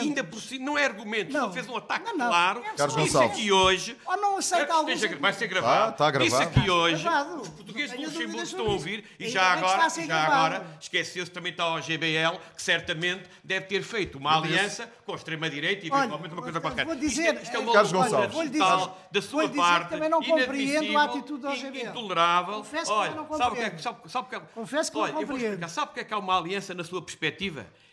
Ainda por si, não é argumento. Não. Só fez um ataque não, não. claro. Carlos Disse aqui hoje. Ou não aceita algo. Vai ser gravado. Ah, está gravado. Disse aqui hoje. Os portugueses do Luxemburgo estão a ouvir e já agora, já agora esqueceu-se também está ao GBL, que certamente deve ter feito uma aliança com a extrema-direita e eventualmente uma coisa qualquer. Vou dizer, isto, é uma loucura total da sua parte. também não compreendo a atitude do GBL. Intolerável. Confesso que não compreendo. Confesso que não compreendo. Sabe o que é que há uma aliança na sua perspectiva?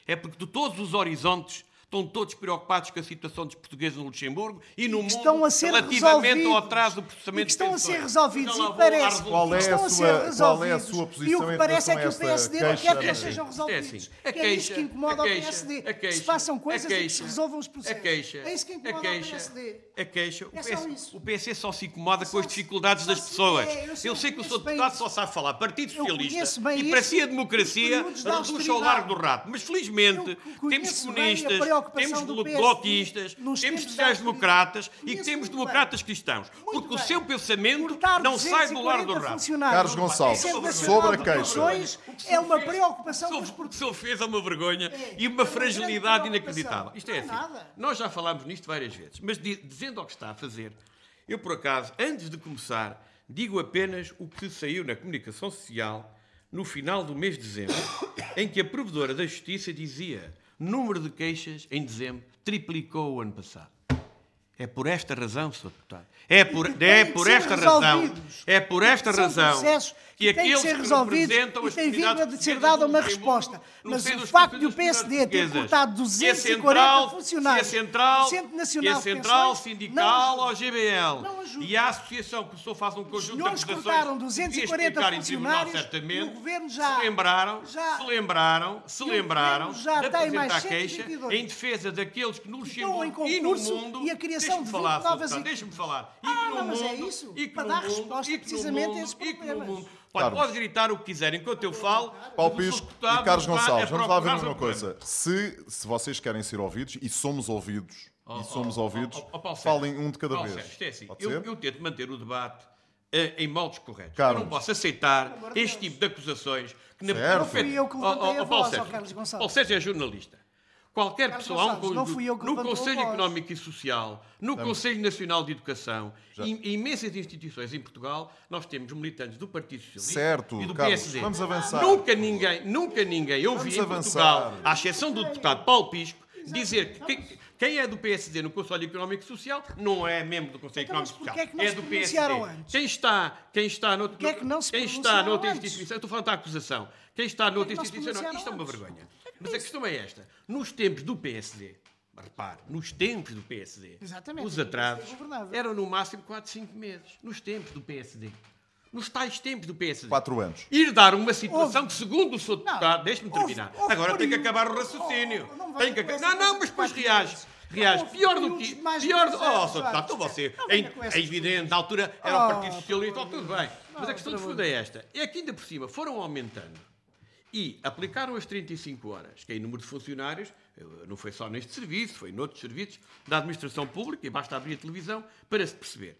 É porque de todos os horizontes estão todos preocupados com a situação dos portugueses no Luxemburgo e no mundo estão a ser relativamente ao atraso do processamento que estão a ser resolvidos. E parece qual é a sua, qual é a sua posição e o que parece é que o PSD não quer que eles sejam resolvidos. é, assim, que é isso que incomoda o PSD que se façam coisas e que se resolvam os processos. é isso que incomoda o PSD a queixa. O, PS, o PC só se incomoda com as dificuldades das pessoas. eu, sei que o Sr. Deputado só sabe falar. Partido Socialista e para si a democracia reduz ao largo do rato. Mas felizmente temos comunistas, temos bloquistas, temos sociais-democratas e temos democratas cristãos. Porque o seu pensamento não sai do largo do rato. Carlos Gonçalves, sobre a queixa. É uma preocupação sobre o que o senhor fez é uma vergonha e uma fragilidade inacreditável. Isto é assim. Nós já falámos nisto várias vezes, mas dizendo fazendo o que está a fazer. Eu, por acaso, antes de começar, digo apenas o que saiu na comunicação social no final do mês de dezembro, em que a provedora da Justiça dizia número de queixas em dezembro triplicou o ano passado. É por esta razão, Sr. Deputado. É por, é por esta razão. É por esta razão que aqueles que, ser resolvidos e tem vindo a ser dada uma resposta. Mas o facto de o PSD ter cortado 240 funcionários, e a Central, Centro Nacional a Central Sindical ao GBL e a Associação que o senhor faz um conjunto de acusações cortaram 240 funcionários certamente, o governo já se lembraram, já, se lembraram, se lembraram já de apresentar queixa em defesa daqueles que no Luxemburgo e no mundo e a criação de falar, novas deixe-me falar. E ah, não, mas é isso. E para dar resposta precisamente a esses problemas. Olha, pode gritar o que quiser enquanto eu falo. Paulo Pisco e Carlos Gonçalves, vamos lá ver uma coisa. Se, se vocês querem ser ouvidos, e somos ouvidos, oh, e somos oh, ouvidos, oh, oh falem um de cada Paulo vez. Sérgio, é assim, eu, eu, tento manter o debate uh, em moldes corretos. Carlos. Eu não posso aceitar este tipo de acusações que na certo. Não fui eu que levantei a voz, Carlos Gonçalves. Paulo Sérgio é jornalista. Qualquer Carlos pessoa, há um, no Conselho Económico e Social, no Estamos. Conselho Nacional de Educação, e imensas instituições em Portugal, nós temos militantes do Partido Socialista certo, e do Carlos, PSD. Vamos avançar. Nunca ninguém, nunca ninguém ouvi em Portugal, à exceção do deputado Paulo Pisco, dizer que quem é do PSD no Conselho Económico e Social não é membro do Conselho então, Económico e Social. É, é, do PSD. Antes? Quem está, quem está no, que é que não se quem está noutra instituição, estou falando da acusação. Quem está noutra instituição, isto é uma vergonha. Mas a questão é esta. Nos tempos do PSD, repare, nos tempos do PSD, Exatamente, os atrasos eram no máximo 4, 5 meses. Nos tempos do PSD. Nos tais tempos do PSD. Quatro anos. Ir dar uma situação houve. que, segundo o seu deputado, deixe-me terminar. Houve, houve Agora tem que acabar o raciocínio. Oh, não, tem que... não, não, mas depois reage. Reage. Pior do que. Pior do. Oh, Sr. Deputado, você. É, é evidente, na altura era o Partido Socialista, tudo bem. Mas a questão de fundo é esta: é que ainda por cima foram aumentando e aplicaram as 35 horas, que é o número de funcionários, eh, não foi só neste serviço, foi noutros serviços da administração pública, e basta abrir a televisão para se perceber.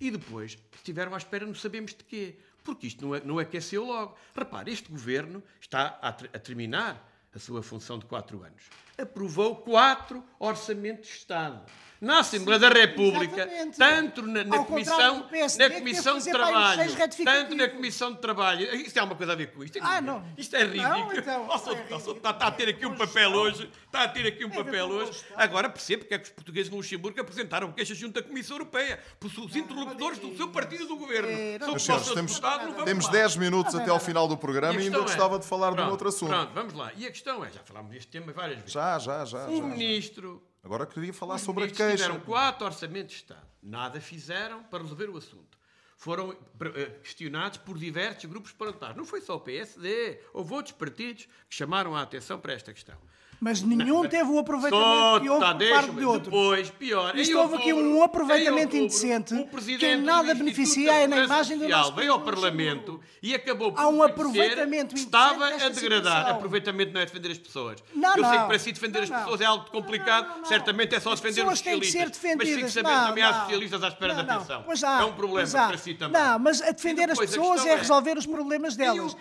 E depois estiveram à espera, não sabemos de quê, porque isto não, é, não aqueceu logo. Repare, este governo está a, a terminar a sua função de quatro anos. Aprovou quatro orçamentos de Estado na Assembleia Sim, da República, exatamente. tanto na, na Comissão, PSD, na comissão de Trabalho, tanto na Comissão de Trabalho. Isto é uma coisa a ver com isto. Ah, não. Isto é ridículo. Não, então, oh, é ridículo. Está, está, a ter aqui um papel hoje. Está a ter aqui um é papel hoje. Agora percebo porque é que os portugueses no Luxemburgo apresentaram queixas junto à Comissão Europeia. Por os interlocutores do seu partido do governo. É, Mas, senhores, temos, temos 10 minutos até ao final do programa e, ainda gostava de falar de um outro assunto. Pronto, vamos lá. E a questão é, já falámos deste tema várias vezes. Já, já, já. O ministro Agora queria falar Os sobre a queixa. tiveram quatro orçamentos de Estado. Nada fizeram para resolver o assunto. Foram eh, questionados por diversos grupos parlamentares. Não foi só o PSD, houve outros partidos que chamaram a atenção para esta questão. Mas nenhum teve o aproveitamento que houve tá, por parte de outros. Depois, pior. Isto houve aqui um aproveitamento indecente que em nada beneficia na imagem do nosso veio ao Parlamento e acabou por Há um aproveitamento que estava a degradar. Situação. Aproveitamento não é defender as pessoas. Não, Eu não. sei que para si defender não, as pessoas é algo complicado. Certamente é só defender os socialistas. Mas fico sabendo também há socialistas à espera da pensão. É um problema para si também. Não, mas a defender as pessoas é resolver os problemas delas.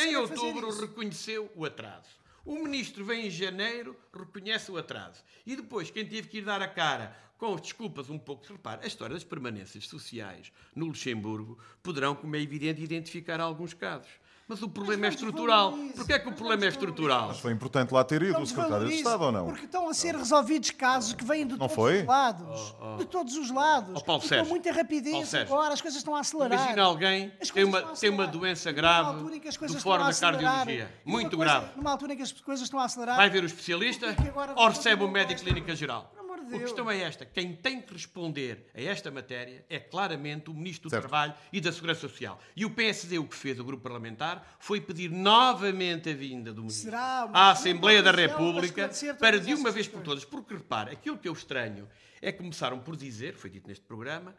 Em outubro reconheceu o atraso. O ministro vem em janeiro, reconhece o atraso. E depois, quem teve que ir dar a cara com desculpas um pouco. Repare, a história das permanências sociais no Luxemburgo poderão, como é evidente, identificar alguns casos. Mas o problema é estrutural. Porquê é que o problema é estrutural? Mas foi importante lá ter ido o secretário de Estado ou não? Porque estão a ser resolvidos casos que vêm de não todos foi? os lados. Oh, oh. De todos os lados. Oh, Paulo Sérgio, com muita rapidez agora, as coisas estão a acelerar. Imagina alguém que tem uma, tem uma doença grave do fora da cardiologia. Muito coisa, grave. Numa altura em que as coisas estão a acelerar. Vai ver o especialista ou recebe o médico clínica geral? A questão é esta: quem tem que responder a esta matéria é claramente o Ministro do certo. Trabalho e da Segurança Social. E o PSD, o que fez, o grupo parlamentar, foi pedir novamente a vinda do Ministro Será, à Assembleia da República para, de uma vez por todas. Porque, repare, aquilo que eu estranho é que começaram por dizer, foi dito neste programa,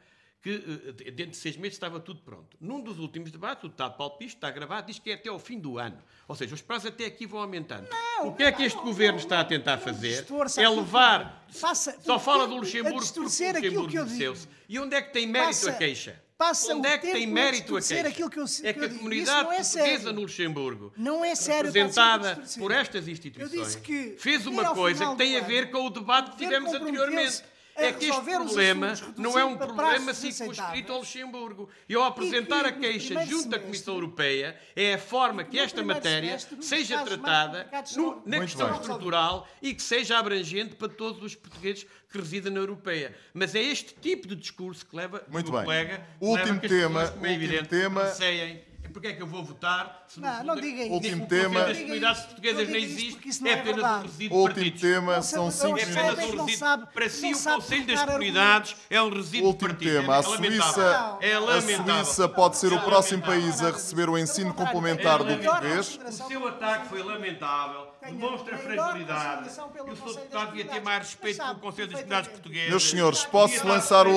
que eh, dentro de seis meses estava tudo pronto. Num dos últimos debates, o deputado Paulo Pisto está gravado, diz que é até ao fim do ano. Ou seja, os prazos até aqui vão aumentando. Não, o que é que este não, governo está a tentar fazer é levar. Faça, só fala do Luxemburgo porque o Luxemburgo desceu-se. E onde é que tem mérito passa, a queixa? Passa onde é que tem mérito a queixa? Aquilo que eu, é que a comunidade é portuguesa no Luxemburgo, não é sério, representada por estas instituições, fez uma coisa que tem a ver com o debate que tivemos anteriormente é que este problema não é um problema circunscrito ao Luxemburgo. E ao apresentar a queixa junto à Comissão Europeia, é a forma que esta matéria seja tratada no, na questão estrutural e que seja abrangente para todos os portugueses que residem na Europeia. Mas é este tipo de discurso que leva Muito o bem. colega, último leva tema, pessoas, como é último evidente, tema. receiem porque é que eu vou votar se não, não diga isso. Último o tema. das comunidades portuguesas não existe, é apenas um resíduo Último partido. tema, são cinco É minutos. apenas um resíduo. Para si, o Conselho das Comunidades é um resíduo Último partido. tema. A É lamentável. Suíça, É a lamentável. Suíça pode ser o É próximo país a receber o ensino complementar do É português. O seu ataque foi lamentável, demonstra fragilidade. E o Sr. Conselho Deputado devia ter mais respeito pelo Conselho das. Comunidades Portuguesas. Meus senhores, posso lançar o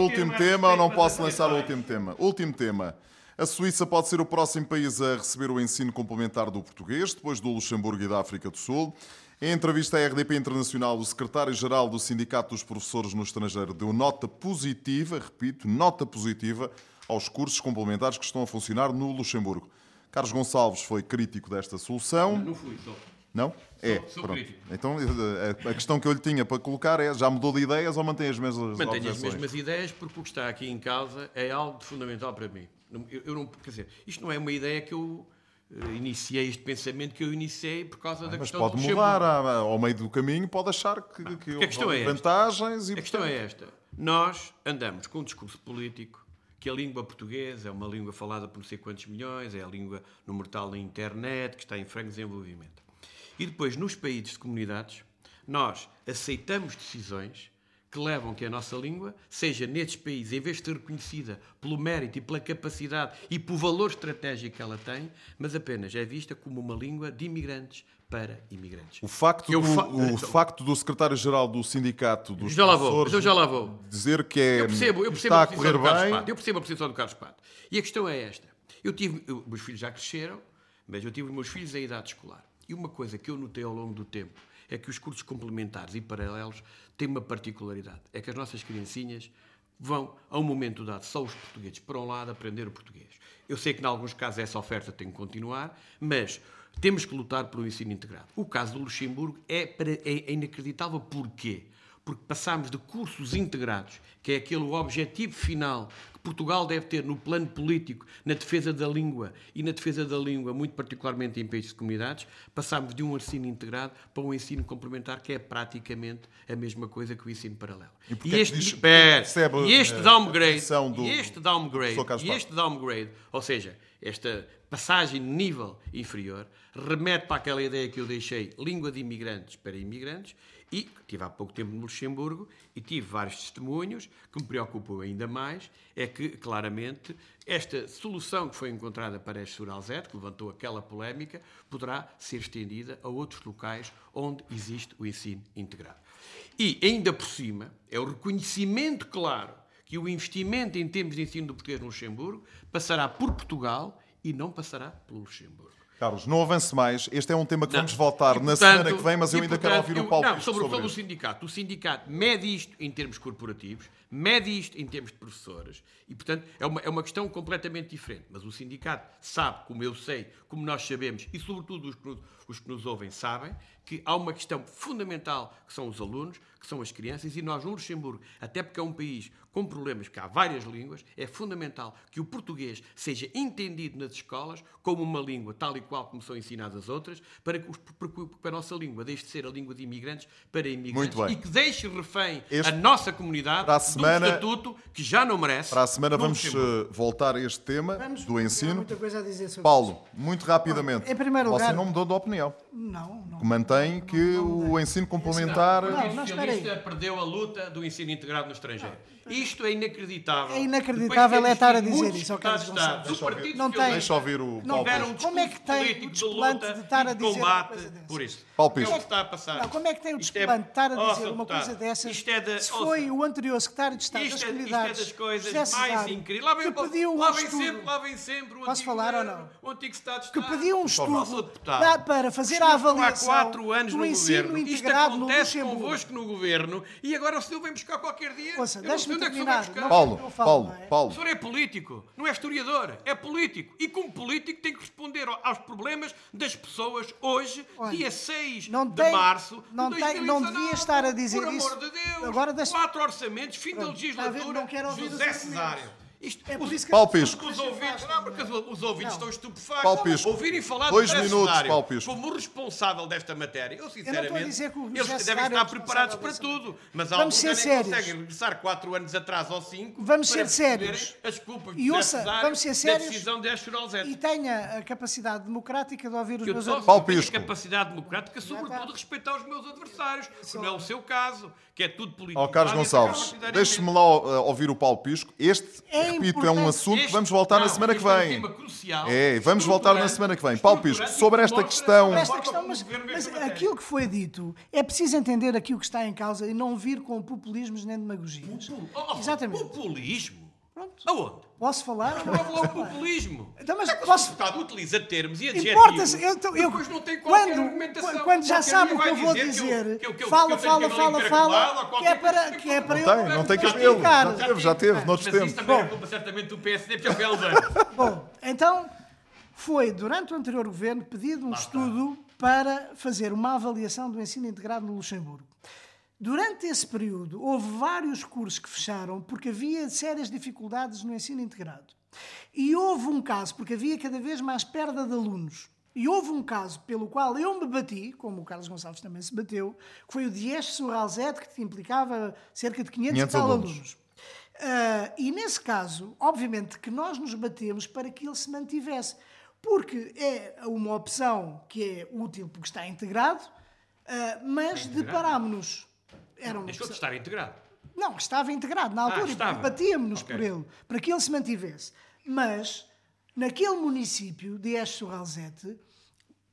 último- o tema ou não posso lançar o último tema? Último tema. A Suíça pode ser o próximo país a receber o ensino complementar do português, depois do Luxemburgo e da África do Sul. Em entrevista à RDP Internacional, o secretário-geral do Sindicato dos Professores no Estrangeiro deu nota positiva, repito, nota positiva, aos cursos complementares que estão a funcionar no Luxemburgo. Carlos Gonçalves foi crítico desta solução. Não fui, só. Não? É. sou pronto. crítico. Então a a questão que eu lhe tinha para colocar é: já mudou de ideias ou mantém as mesmas Mantenho as mesmas ideias porque o que está aqui em causa é algo fundamental para mim. Eu, eu não, quer dizer, isto não é uma ideia que eu eh, iniciei, este pensamento que eu iniciei por causa da Mas questão pode do mudar Luxemburgo. à- ao meio do caminho, pode achar que, que a questão houve é esta. vantagens e A questão portanto, é esta. Nós andamos com um discurso político que a língua portuguesa é uma língua falada por não sei quantos milhões, é a língua no mortal na internet, que está em franco desenvolvimento. E depois, nos países de comunidades, nós aceitamos decisões que levam que a nossa língua seja, nestes países, em vez de ser reconhecida pelo mérito e pela capacidade e pelo valor estratégico que ela tem, mas apenas é vista como uma língua de imigrantes para imigrantes. O facto, do, fa- o então- facto do secretário-geral do sindicato dos Já lá vou, professores eu já lá vou. dizer que é, Eu percebo, eu percebo está a correr bem, Pato. Eu percebo a posição do Carlos Pato. E a questão é esta. Eu tive, eu- meus filhos já cresceram, mas eu tive os meus filhos em idade escolar. E uma coisa que eu notei ao longo do tempo é que os cursos complementares e paralelos têm uma particularidade. É que as nossas criancinhas vão, a um momento dado, só os portugueses, para um lado, aprender o português. Eu sei que, em alguns casos, essa oferta tem que continuar, mas temos que lutar pelo ensino integrado. O caso do Luxemburgo é, para- é- inacreditável. Porquê? Porque passámos de cursos integrados, que é aquele objetivo final que Portugal deve ter no plano político, na defesa da língua e na defesa da língua, muito particularmente em países de comunidades, passámos de um ensino integrado para um ensino complementar, que é praticamente a mesma coisa que o ensino paralelo. E é que este, diz- espera, percebe, e este eh, a downgrade, do- e este downgrade, e este downgrade, ou seja, esta passagem de nível inferior, remete para aquela ideia que eu deixei, língua de imigrantes para imigrantes, e tive há pouco tempo no Luxemburgo e tive vários testemunhos que me preocupam ainda mais, é que, claramente, esta solução que foi encontrada para este Suralzete, que levantou aquela polémica, poderá ser estendida a outros locais onde existe o ensino integrado. E, ainda por cima, é o reconhecimento claro que o investimento em termos de ensino do português no Luxemburgo passará por Portugal e não passará pelo Luxemburgo. Carlos, não avance mais. Este é um tema que Não. vamos voltar E, na portanto- semana que vem, mas eu ainda quero portanto, ouvir eu- o Paulo Não, sobre, sobre sobre o sindicato. O sindicato mede isto em termos corporativos, mede isto em termos de professores. E, portanto, é uma, é uma questão completamente diferente. Mas o sindicato sabe, como eu sei, como nós sabemos, e sobretudo os que, nos- os que nos ouvem sabem, que há uma questão fundamental que são os alunos, que são as crianças, e nós no Luxemburgo, até porque é um país com problemas, que há várias línguas, é fundamental que o português seja entendido nas escolas como uma língua tal e qual como são ensinadas as outras, para que, os- para que a nossa língua deixe de ser a língua de imigrantes para imigrantes e que deixe refém Este- a nossa comunidade semana- do estatuto que já não merece. Para a semana vamos eh, voltar a este tema Vamos- do ensino. muita coisa a dizer sobre Paulo, muito rapidamente. Em primeiro Você lugar- não mudou de opinião. Não, não. Mantém que o ensino complementar. O Não, não. Socialista perdeu a luta do ensino integrado no estrangeiro. Isto é inacreditável. É inacreditável é estar a dizer isso do Partido Não tem- Deixa ouvir o Não Paulo tiveram um Pisco. Como é que tem o político de desplante luta de estar a de dizer uma combate coisa dessas? por isso. Paulo É o Pisco. que está a passar. Não, como é que tem o é- desplante de estar a Oh, dizer uma coisa dessas? Isto é da- se oh, foi o anterior secretário de Estado das Isto é, isto é Comunidades, das coisas José mais Cesário, incríveis. Lá vem, que pediu um lá vem estudo. sempre, lá vem sempre o Posso antigo falar ou não? O antigo Estado de que Estado. pediu um estudo deputado. para, para fazer a avaliação há quatro anos do no ensino governo. integrado Isto acontece convosco no governo e agora o senhor vem buscar qualquer dia. Ouça, deixe-me é que o senhor terminar. Não- Paulo, Paulo, não é? O Paulo. senhor é político, não é historiador, é político. E como político tem que responder aos problemas das pessoas hoje, Olha, dia 6 não de tem- março não de tem- não 2019. devia estar a dizer Por isso. amor de Deus, Agora deixa- quatro orçamentos, fim da Legislatura, Não quero ouvir os José. Cesário. Isto, É por isso que Paulo as pessoas Pisco. os ouvintes, não, porque os, ouvintes estão estupefactos. Paulo Pisco. Ouvirem falar Dois do minutos, Cesário Paulo Pisco. como responsável desta matéria. Eu, estou a sinceramente, dizer que o eles devem é estar preparados para tudo. Mas há alguns que conseguem regressar 4 anos atrás ou 5 Vamos para ser sérios. as culpas E ouça, vamos ser da sérios. decisão de. E tenha a capacidade democrática de ouvir os eu meus tenho Pisco. capacidade democrática, sobretudo, de respeitar os meus adversários, que não é o seu caso, que é tudo político. Ó Carlos Gonçalves, deixe-me lá uh, ouvir o Paulo Pisco. Este, É repito, é um assunto que vamos voltar na não, semana que este é um vem. tema crucial, É, vamos voltar na semana que vem. Paulo Pisco, sobre esta questão- a esta questão, mas, mas aquilo que foi dito é preciso entender aquilo que está em causa e não vir com populismos nem demagogias. Oh, oh, Exatamente. Populismo? Pronto. Aonde? Posso falar? Prova lá o populismo. Então, mas é que posso- o deputado utiliza termos e adjetivos. Importa-se, eu, eu, depois não tem qualquer quando, argumentação. quando já sabe o que eu vou que dizer, que eu- que eu- fala, que fala, fala, fala, que é para, coisa. que é para Não eu tem, não tem cabelo. justificar. Já teve, já teve, noutros Mas isso tempos. também é culpa certamente do PSD, porque é o. Bom, então foi durante o anterior governo pedido um estudo para fazer uma avaliação do ensino integrado no Luxemburgo. Durante esse período, houve vários cursos que fecharam porque havia sérias dificuldades no ensino integrado. E houve um caso, porque havia cada vez mais perda de alunos. E houve um caso pelo qual eu me bati, como o Carlos Gonçalves também se bateu, que foi o Dieste Surralzete, que implicava cerca de 500, 500 e tal alunos. alunos. Ah, e nesse caso, obviamente que nós nos batemos para que ele se mantivesse, porque é uma opção que é útil porque está integrado, ah, mas deparámos-nos. Era uma Deixou de estar integrado. não, estava integrado na altura Ah, e batíamos-nos Ok. por ele, para que ele se mantivesse. Mas, naquele município de Este-Sorralzete,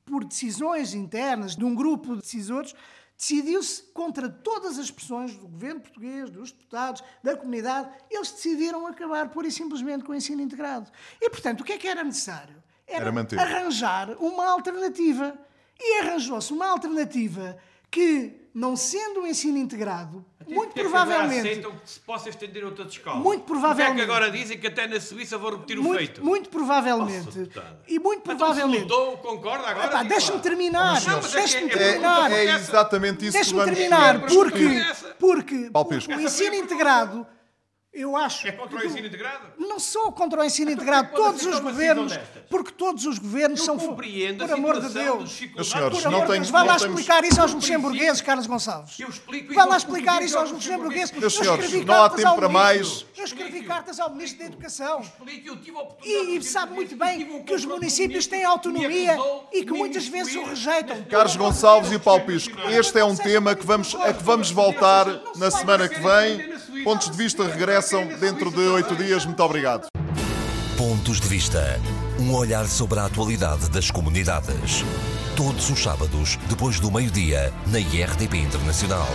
por decisões internas de um grupo de decisores, decidiu-se contra todas as pressões do governo português, dos deputados, da comunidade, eles decidiram acabar pura e simplesmente com o ensino integrado. E, portanto, o que é que era necessário? Era manter. arranjar uma alternativa. E arranjou-se uma alternativa que, não sendo um ensino integrado, muito Porque é provavelmente... aceitam que se possa estender a outras escolas. Muito provavelmente. Porque é que agora dizem que até na Suíça vão repetir o muito, feito. muito provavelmente. Nossa, e muito Então, se provavelmente. lutou, concorda agora? Diga Deixa-me terminar. Não, mas é Deixa-me é- é terminar. É, é exatamente isso que Deixa-me vamos terminar, porque, porque Paulo o, o ensino integrado, eu acho. É contra o ensino integrado? Não sou contra o ensino integrado. pode Todos os governos, porque todos os governos Eu são. compreendo a Por amor de Deus. Meus senhores, Por não tenho- Deus, vá lá temos- explicar isso aos luxemburgueses, Carlos Gonçalves. Eu explico Vá lá explicar isso aos luxemburgueses. Meus Eu senhores, não há tempo para mais. Eu escrevi cartas ao Ministro da Educação. Explico, eu tive a oportunidade E, e sabe muito bem que os municípios têm o autonomia e que muitas vezes o rejeitam. Carlos Gonçalves e Paulo Pisco, este é um tema que vamos, a que vamos voltar na semana que vem. Pontos de vista regressam dentro de oito dias. Muito obrigado. Pontos de Vista. Um olhar sobre a atualidade das comunidades. Todos os sábados, depois do meio-dia, na IRTP Internacional.